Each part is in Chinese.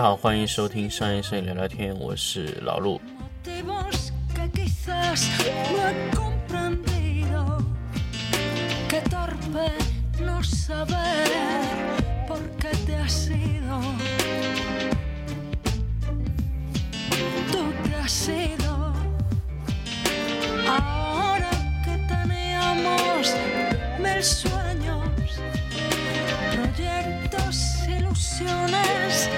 大家好，欢迎收听商业摄影聊聊天，我是老陆。motivos que quizás no he comprendido. Qué torpe no saber por qué te has ido. Tú te has ido. Ahora que teníamos mil sueños, proyectos, ilusiones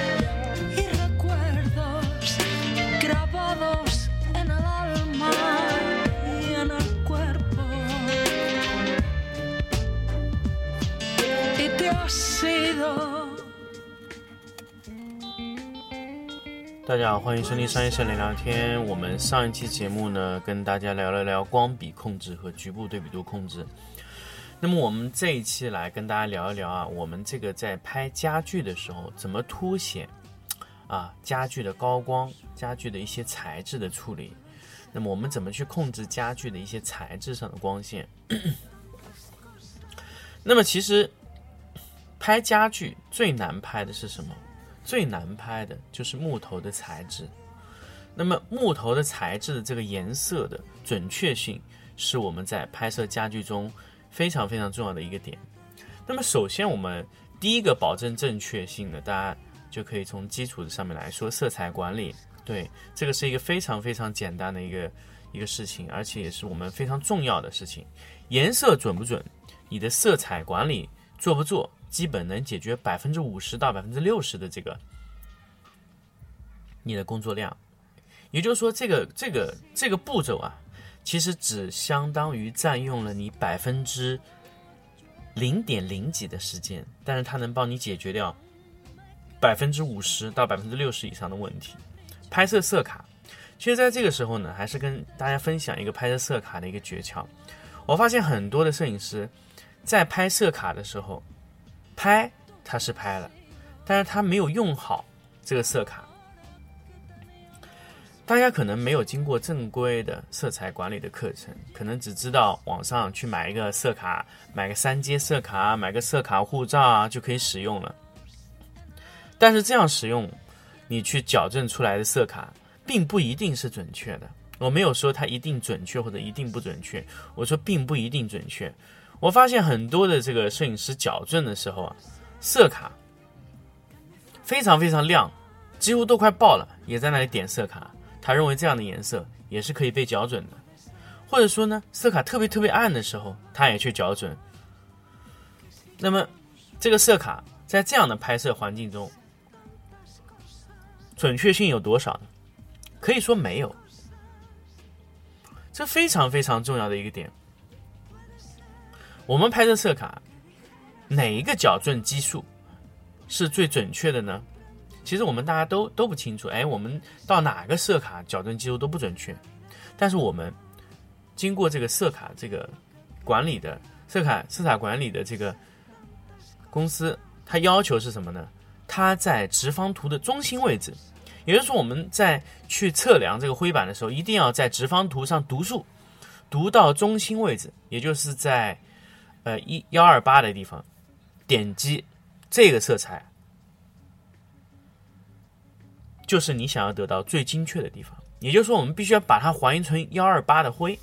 大家好，欢迎收听商业摄影聊天。我们上一期节目呢，跟大家聊了聊光比控制和局部对比度控制。那么我们这一期来跟大家聊一聊啊，我们这个在拍家具的时候，怎么凸显啊家具的高光、家具的一些材质的处理。那么我们怎么去控制家具的一些材质上的光线？那么其实拍家具最难拍的是什么？最难拍的就是木头的材质。那么木头的材质的这个颜色的准确性，是我们在拍摄家具中非常非常重要的一个点。那么首先我们第一个保证正确性的，大家就可以从基础的上面来说，色彩管理。对，这个是一个非常非常简单的一个一个事情，而且也是我们非常重要的事情。颜色准不准，你的色彩管理做不做，基本能解决百分之五十到百分之六十的这个你的工作量。也就是说，这个这个这个步骤啊，其实只相当于占用了你百分之零点零几的时间，但是它能帮你解决掉百分之五十到百分之六十以上的问题。拍摄色卡，其实在这个时候呢，还是跟大家分享一个拍摄色卡的一个诀窍。我发现很多的摄影师在拍色卡的时候，拍他是拍了，但是他没有用好这个色卡。大家可能没有经过正规的色彩管理的课程，可能只知道网上去买一个色卡，买个三阶色卡，买个色卡护照啊就可以使用了。但是这样使用，你去矫正出来的色卡，并不一定是准确的。我没有说它一定准确或者一定不准确，我说并不一定准确。我发现很多的这个摄影师矫正的时候啊，色卡非常非常亮，几乎都快爆了，也在那里点色卡。他认为这样的颜色也是可以被校准的，或者说呢，色卡特别特别暗的时候，他也去校准。那么，这个色卡在这样的拍摄环境中，准确性有多少呢？可以说没有。这非常非常重要的一个点。我们拍摄色卡，哪一个矫正基数是最准确的呢？其实我们大家都都不清楚，哎，我们到哪个色卡矫正技术都不准确，但是我们经过这个色卡这个管理的色卡色彩管理的这个公司，它要求是什么呢？它在直方图的中心位置，也就是说我们在去测量这个灰板的时候，一定要在直方图上读数，读到中心位置，也就是在呃一幺二八的地方点击这个色彩。就是你想要得到最精确的地方，也就是说，我们必须要把它还原成幺二八的灰。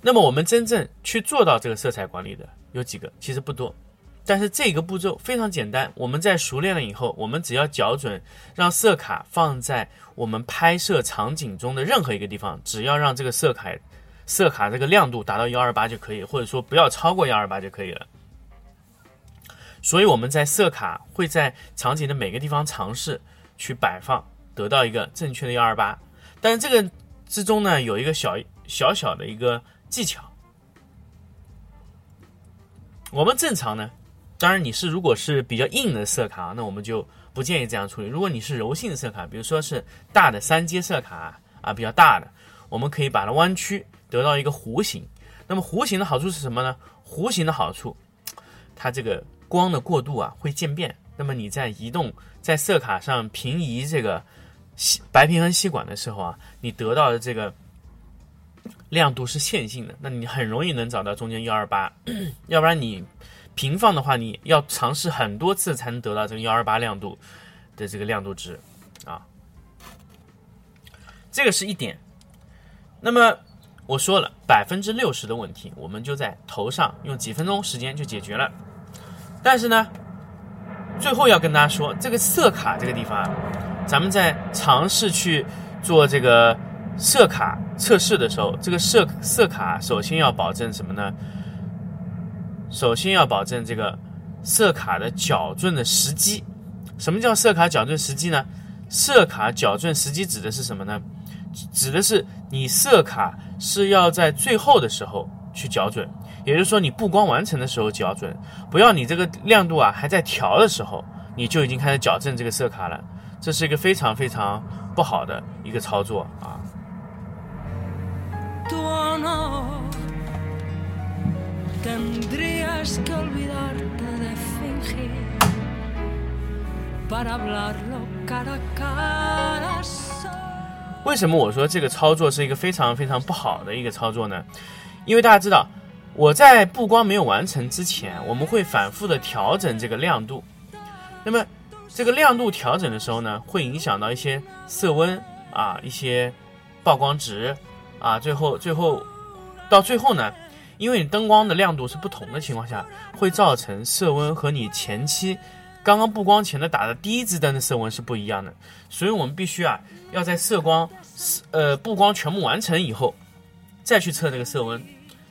那么，我们真正去做到这个色彩管理的有几个？其实不多，但是这个步骤非常简单。我们在熟练了以后，我们只要校准，让色卡放在我们拍摄场景中的任何一个地方，只要让这个色卡色卡这个亮度达到幺二八就可以，或者说不要超过幺二八就可以了。所以我们在色卡会在场景的每个地方尝试去摆放，得到一个正确的幺二八。但是这个之中呢，有一个小小小的一个技巧。我们正常呢，当然你是如果是比较硬的色卡，那我们就不建议这样处理。如果你是柔性的色卡，比如说是大的三阶色卡啊，比较大的，我们可以把它弯曲，得到一个弧形。那么弧形的好处是什么呢？弧形的好处，它这个。光的过渡啊会渐变，那么你在移动在色卡上平移这个吸白平衡吸管的时候啊，你得到的这个亮度是线性的，那你很容易能找到中间幺二八，要不然你平放的话，你要尝试很多次才能得到这个幺二八亮度的这个亮度值啊。这个是一点。那么我说了，百分之六十的问题，我们就在头上用几分钟时间就解决了。但是呢，最后要跟大家说，这个色卡这个地方啊，咱们在尝试去做这个色卡测试的时候，这个色色卡首先要保证什么呢？首先要保证这个色卡的矫正的时机。什么叫色卡矫正时机呢？色卡矫正时机指的是什么呢？指的是你色卡是要在最后的时候去校准，也就是说你布光完成的时候校准，不要你这个亮度啊还在调的时候，你就已经开始矫正这个色卡了，这是一个非常非常不好的一个操作啊。para hablarlo cara a cara. 为什么我说这个操作是一个非常非常不好的一个操作呢？因为大家知道，我在布光没有完成之前，我们会反复的调整这个亮度。那么这个亮度调整的时候呢，会影响到一些色温啊，一些曝光值啊，最后最后到最后呢，因为你灯光的亮度是不同的情况下，会造成色温和你前期刚刚布光前的打的第一支灯的色温是不一样的，所以我们必须啊要在色光呃布光全部完成以后，再去测这个色温，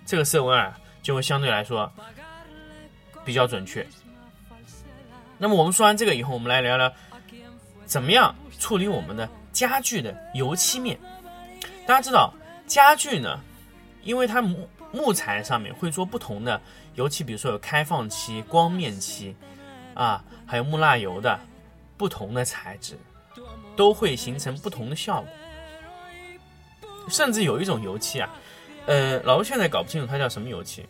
这个色温啊就会相对来说比较准确。那么我们说完这个以后，我们来聊聊怎么样处理我们的家具的油漆面。大家知道家具呢，因为它木木材上面会做不同的油漆，比如说有开放漆、光面漆啊，还有木蜡油的不同的材质，都会形成不同的效果。甚至有一种油漆啊，呃，老吴现在搞不清楚它叫什么油漆。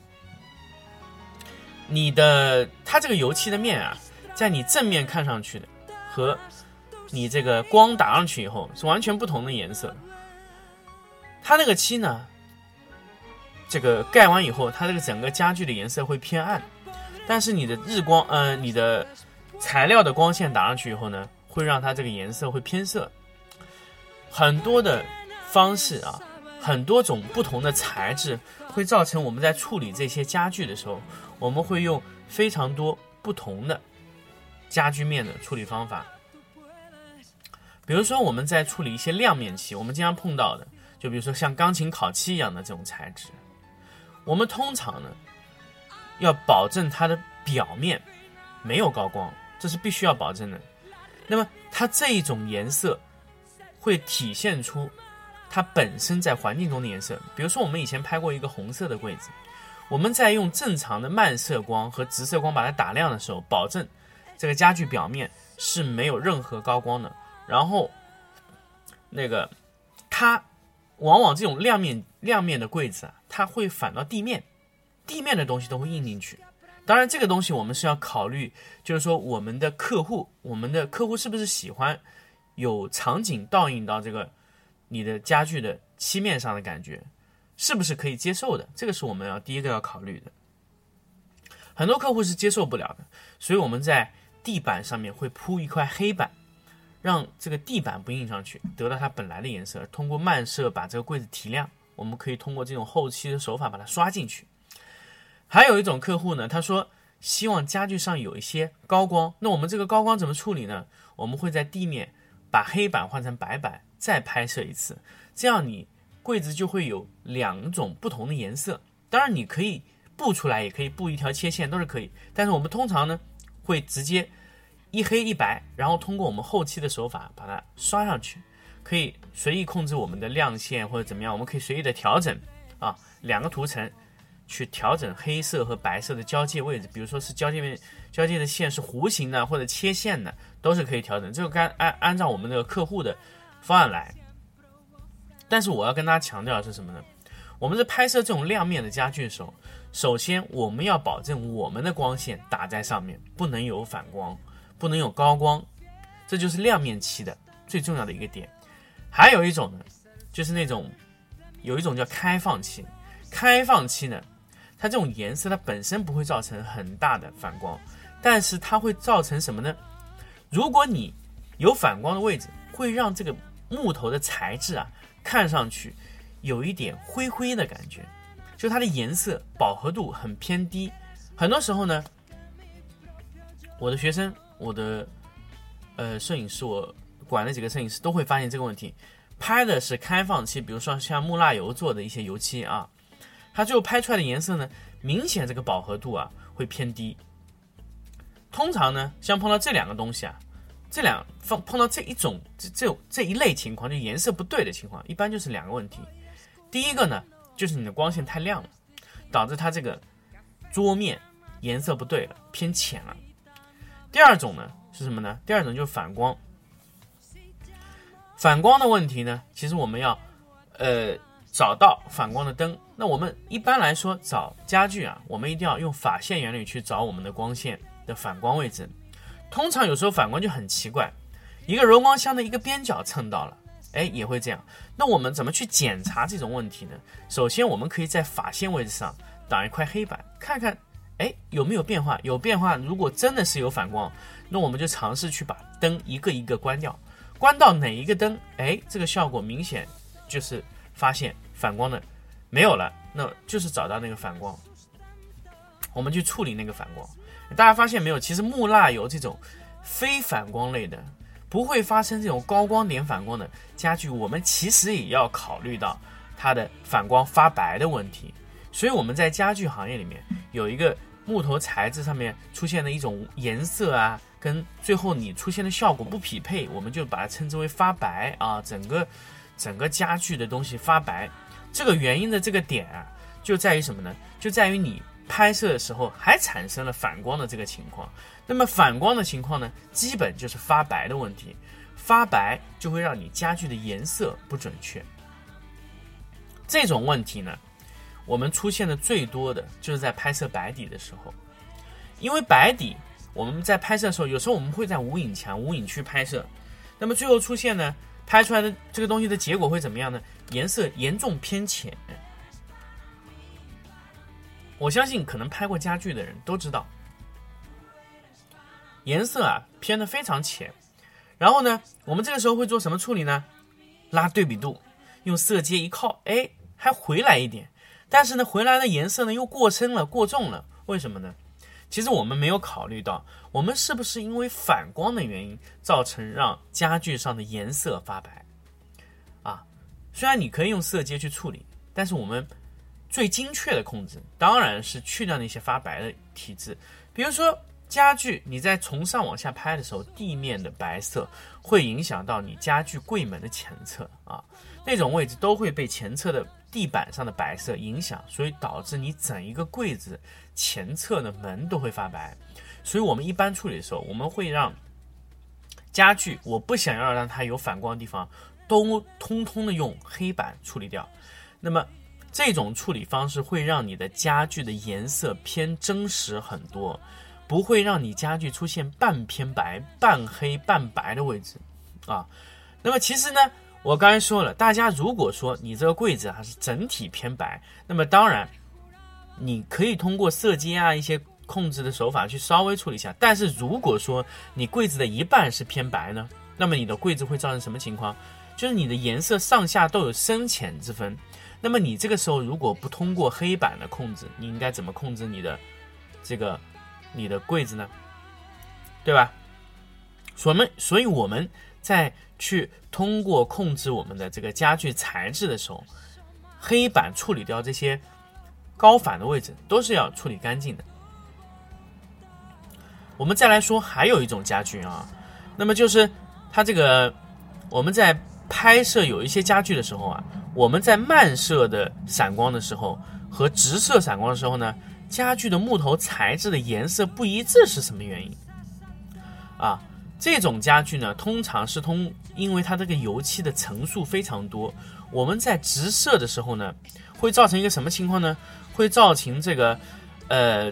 你的它这个油漆的面啊，在你正面看上去的和你这个光打上去以后是完全不同的颜色。它那个漆呢，这个盖完以后，它这个整个家具的颜色会偏暗，但是你的日光，呃，你的材料的光线打上去以后呢，会让它这个颜色会偏色。很多的方式啊，很多种不同的材质，会造成我们在处理这些家具的时候，我们会用非常多不同的家具面的处理方法。比如说我们在处理一些亮面漆，我们经常碰到的，就比如说像钢琴烤漆一样的这种材质，我们通常呢要保证它的表面没有高光，这是必须要保证的。那么它这一种颜色会体现出它本身在环境中的颜色。比如说我们以前拍过一个红色的柜子，我们在用正常的漫射光和直射光把它打亮的时候，保证这个家具表面是没有任何高光的。然后，那个它往往这种亮面亮面的柜子啊，它会反到地面，地面的东西都会印进去。当然，这个东西我们是要考虑，就是说我们的客户，我们的客户是不是喜欢有场景倒映到这个你的家具的漆面上的感觉，是不是可以接受的？这个是我们要第一个要考虑的。很多客户是接受不了的，所以我们在地板上面会铺一块黑板。让这个地板不印上去，得到它本来的颜色。通过漫射把这个柜子提亮，我们可以通过这种后期的手法把它刷进去。还有一种客户呢，他说希望家具上有一些高光，那我们这个高光怎么处理呢？我们会在地面把黑板换成白板，再拍摄一次，这样你柜子就会有两种不同的颜色。当然你可以布出来，也可以布一条切线，都是可以。但是我们通常呢会直接。一黑一白，然后通过我们后期的手法把它刷上去，可以随意控制我们的亮线或者怎么样，我们可以随意的调整啊，两个图层去调整黑色和白色的交界位置，比如说是交界面交界的线是弧形的或者切线的，都是可以调整。这个该按按照我们这个客户的方案来。但是我要跟大家强调的是什么呢？我们在拍摄这种亮面的家具的时候，首先我们要保证我们的光线打在上面不能有反光。不能有高光，这就是亮面漆的最重要的一个点。还有一种呢，就是那种有一种叫开放漆。开放漆呢，它这种颜色它本身不会造成很大的反光，但是它会造成什么呢？如果你有反光的位置，会让这个木头的材质啊看上去有一点灰灰的感觉，就它的颜色饱和度很偏低。很多时候呢，我的学生，我的呃摄影师，我管的几个摄影师都会发现这个问题。拍的是开放漆，比如说像木蜡油做的一些油漆啊，它最后拍出来的颜色呢，明显这个饱和度啊会偏低。通常呢，像碰到这两个东西啊，这两碰碰到这一种这这这一类情况，就颜色不对的情况，一般就是两个问题。第一个呢，就是你的光线太亮了，导致它这个桌面颜色不对了，偏浅了。第二种呢是什么呢？第二种就是反光。反光的问题呢，其实我们要，呃，找到反光的灯。那我们一般来说找家具啊，我们一定要用法线原理去找我们的光线的反光位置。通常有时候反光就很奇怪，一个柔光箱的一个边角蹭到了，哎，也会这样。那我们怎么去检查这种问题呢？首先，我们可以在法线位置上挡一块黑板，看看，哎，有没有变化？有变化，如果真的是有反光，那我们就尝试去把灯一个一个关掉。关到哪一个灯，哎，这个效果明显就是发现反光的没有了，那就是找到那个反光，我们去处理那个反光。大家发现没有？其实木蜡油这种非反光类的，不会发生这种高光点反光的家具，我们其实也要考虑到它的反光发白的问题。所以我们在家具行业里面有一个木头材质上面出现的一种颜色啊。跟最后你出现的效果不匹配，我们就把它称之为发白啊，整个整个家具的东西发白，这个原因的这个点啊，就在于什么呢？就在于你拍摄的时候还产生了反光的这个情况。那么反光的情况呢，基本就是发白的问题，发白就会让你家具的颜色不准确。这种问题呢，我们出现的最多的就是在拍摄白底的时候，因为白底。我们在拍摄的时候，有时候我们会在无影墙、无影区拍摄，那么最后出现呢，拍出来的这个东西的结果会怎么样呢？颜色严重偏浅。我相信可能拍过家具的人都知道，颜色啊偏的非常浅。然后呢，我们这个时候会做什么处理呢？拉对比度，用色阶一靠，哎，还回来一点。但是呢，回来的颜色呢又过深了、过重了，为什么呢？其实我们没有考虑到，我们是不是因为反光的原因造成让家具上的颜色发白？啊，虽然你可以用色阶去处理，但是我们最精确的控制当然是去掉那些发白的体质。比如说家具，你在从上往下拍的时候，地面的白色会影响到你家具柜门的前侧啊，那种位置都会被前侧的。地板上的白色影响，所以导致你整一个柜子前侧的门都会发白。所以我们一般处理的时候，我们会让家具我不想要让它有反光的地方，都通通的用黑板处理掉。那么这种处理方式会让你的家具的颜色偏真实很多，不会让你家具出现半偏白、半黑、半白的位置啊。那么其实呢？我刚才说了，大家如果说你这个柜子还是整体偏白，那么当然你可以通过色阶啊一些控制的手法去稍微处理一下。但是如果说你柜子的一半是偏白呢，那么你的柜子会造成什么情况？就是你的颜色上下都有深浅之分。那么你这个时候如果不通过黑板的控制，你应该怎么控制你的这个你的柜子呢？对吧？我们所以我们在。去通过控制我们的这个家具材质的时候，黑板处理掉这些高反的位置都是要处理干净的。我们再来说，还有一种家具啊，那么就是它这个我们在拍摄有一些家具的时候啊，我们在慢射的闪光的时候和直射闪光的时候呢，家具的木头材质的颜色不一致是什么原因啊？这种家具呢，通常是通，因为它这个油漆的层数非常多，我们在直射的时候呢，会造成一个什么情况呢？会造成这个，呃，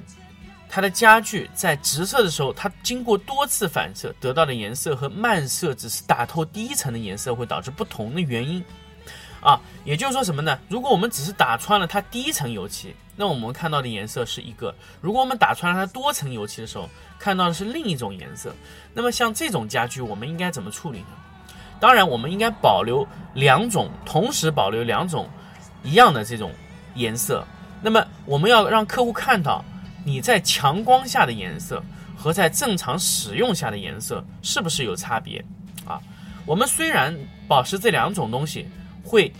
它的家具在直射的时候，它经过多次反射得到的颜色和慢射只是打透第一层的颜色，会导致不同的原因。啊。也就是说什么呢？如果我们只是打穿了它第一层油漆，那我们看到的颜色是一个；如果我们打穿了它多层油漆的时候，看到的是另一种颜色。那么像这种家具，我们应该怎么处理呢？当然，我们应该保留两种，同时保留两种一样的这种颜色。那么我们要让客户看到你在强光下的颜色和在正常使用下的颜色是不是有差别啊？我们虽然保持这两种东西会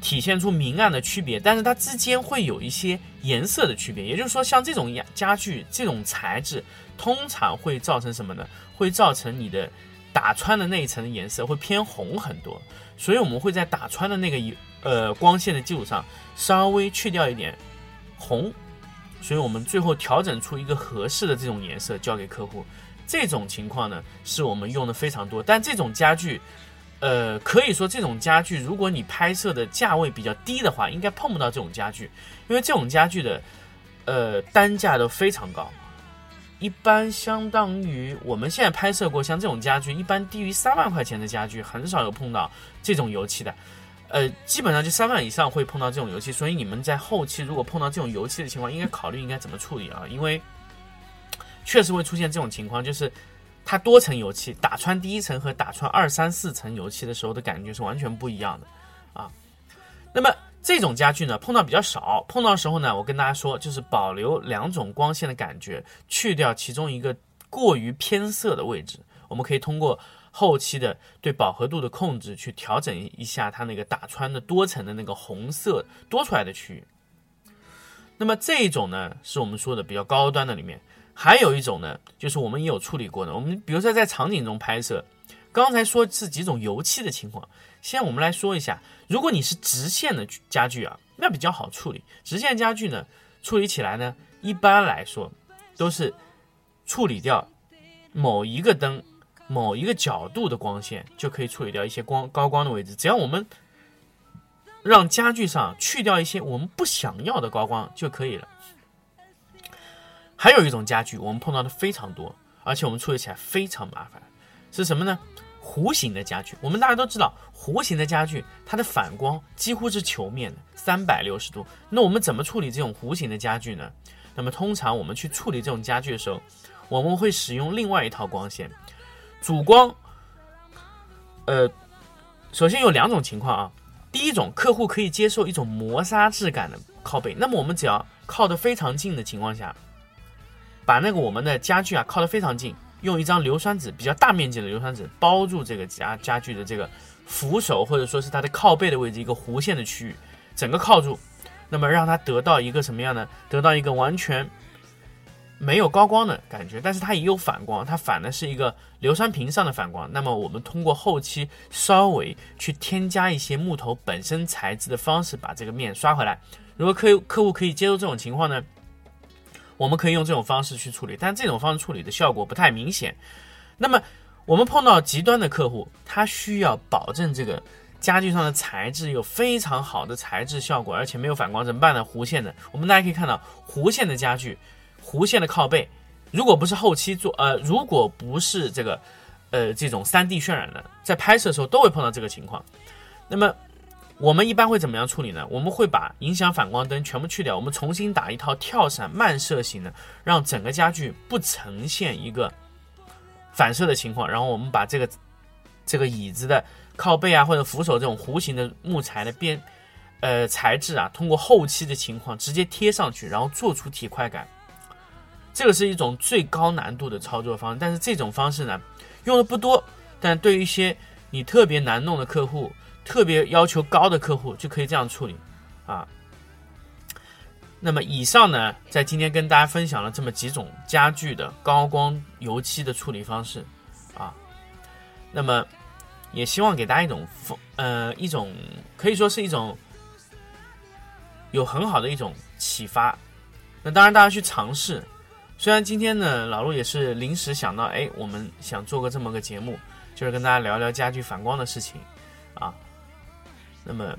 体现出明暗的区别，但是它之间会有一些颜色的区别。也就是说，像这种家具这种材质，通常会造成什么呢？会造成你的。打穿的那一层颜色会偏红很多，所以我们会在打穿的那个呃光线的基础上稍微去掉一点红，所以我们最后调整出一个合适的这种颜色交给客户。这种情况呢是我们用的非常多，但这种家具，呃，可以说这种家具如果你拍摄的价位比较低的话，应该碰不到这种家具，因为这种家具的呃单价都非常高。一般相当于我们现在拍摄过像这种家具，一般低于三万块钱的家具很少有碰到这种油漆的，呃，基本上就三万以上会碰到这种油漆。所以你们在后期如果碰到这种油漆的情况，应该考虑应该怎么处理啊？因为确实会出现这种情况，就是它多层油漆打穿第一层和打穿二三四层油漆的时候的感觉是完全不一样的啊。那么。这种家具呢，碰到比较少。碰到的时候呢，我跟大家说，就是保留两种光线的感觉，去掉其中一个过于偏色的位置。我们可以通过后期的对饱和度的控制，去调整一下它那个打穿的多层的那个红色多出来的区域。那么这一种呢，是我们说的比较高端的里面。还有一种呢，就是我们也有处理过的。我们比如说在场景中拍摄，刚才说是几种油漆的情况。现在我们来说一下，如果你是直线的家具啊，那比较好处理。直线家具呢，处理起来呢，一般来说都是处理掉某一个灯、某一个角度的光线，就可以处理掉一些光高光的位置。只要我们让家具上去掉一些我们不想要的高光就可以了。还有一种家具，我们碰到的非常多，而且我们处理起来非常麻烦，是什么呢？弧形的家具，我们大家都知道，弧形的家具它的反光几乎是球面的，三百六十度。那我们怎么处理这种弧形的家具呢？那么通常我们去处理这种家具的时候，我们会使用另外一套光线，主光。呃，首先有两种情况啊，第一种，客户可以接受一种磨砂质感的靠背，那么我们只要靠得非常近的情况下，把那个我们的家具啊靠得非常近。用一张硫酸纸，比较大面积的硫酸纸包住这个家家具的这个扶手，或者说是它的靠背的位置，一个弧线的区域，整个靠住，那么让它得到一个什么样呢？得到一个完全没有高光的感觉，但是它也有反光，它反的是一个硫酸瓶上的反光。那么我们通过后期稍微去添加一些木头本身材质的方式，把这个面刷回来。如果客客户可以接受这种情况呢？我们可以用这种方式去处理，但这种方式处理的效果不太明显。那么，我们碰到极端的客户，他需要保证这个家具上的材质有非常好的材质效果，而且没有反光，怎么办呢？弧线的，我们大家可以看到，弧线的家具，弧线的靠背，如果不是后期做，呃，如果不是这个，呃，这种三 D 渲染的，在拍摄的时候都会碰到这个情况。那么。我们一般会怎么样处理呢？我们会把影响反光灯全部去掉，我们重新打一套跳闪慢射型的，让整个家具不呈现一个反射的情况。然后我们把这个这个椅子的靠背啊，或者扶手这种弧形的木材的边呃材质啊，通过后期的情况直接贴上去，然后做出体块感。这个是一种最高难度的操作方式，但是这种方式呢用的不多，但对于一些你特别难弄的客户。特别要求高的客户就可以这样处理，啊。那么以上呢，在今天跟大家分享了这么几种家具的高光油漆的处理方式，啊。那么也希望给大家一种风，呃，一种可以说是一种有很好的一种启发。那当然大家去尝试。虽然今天呢，老陆也是临时想到，哎，我们想做个这么个节目，就是跟大家聊聊家具反光的事情，啊。那么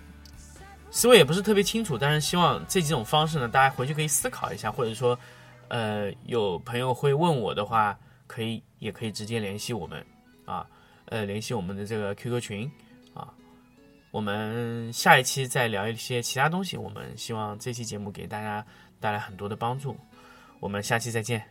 思维也不是特别清楚，但是希望这几种方式呢，大家回去可以思考一下，或者说，呃，有朋友会问我的话，可以也可以直接联系我们，啊，呃，联系我们的这个 QQ 群，啊，我们下一期再聊一些其他东西。我们希望这期节目给大家带来很多的帮助。我们下期再见。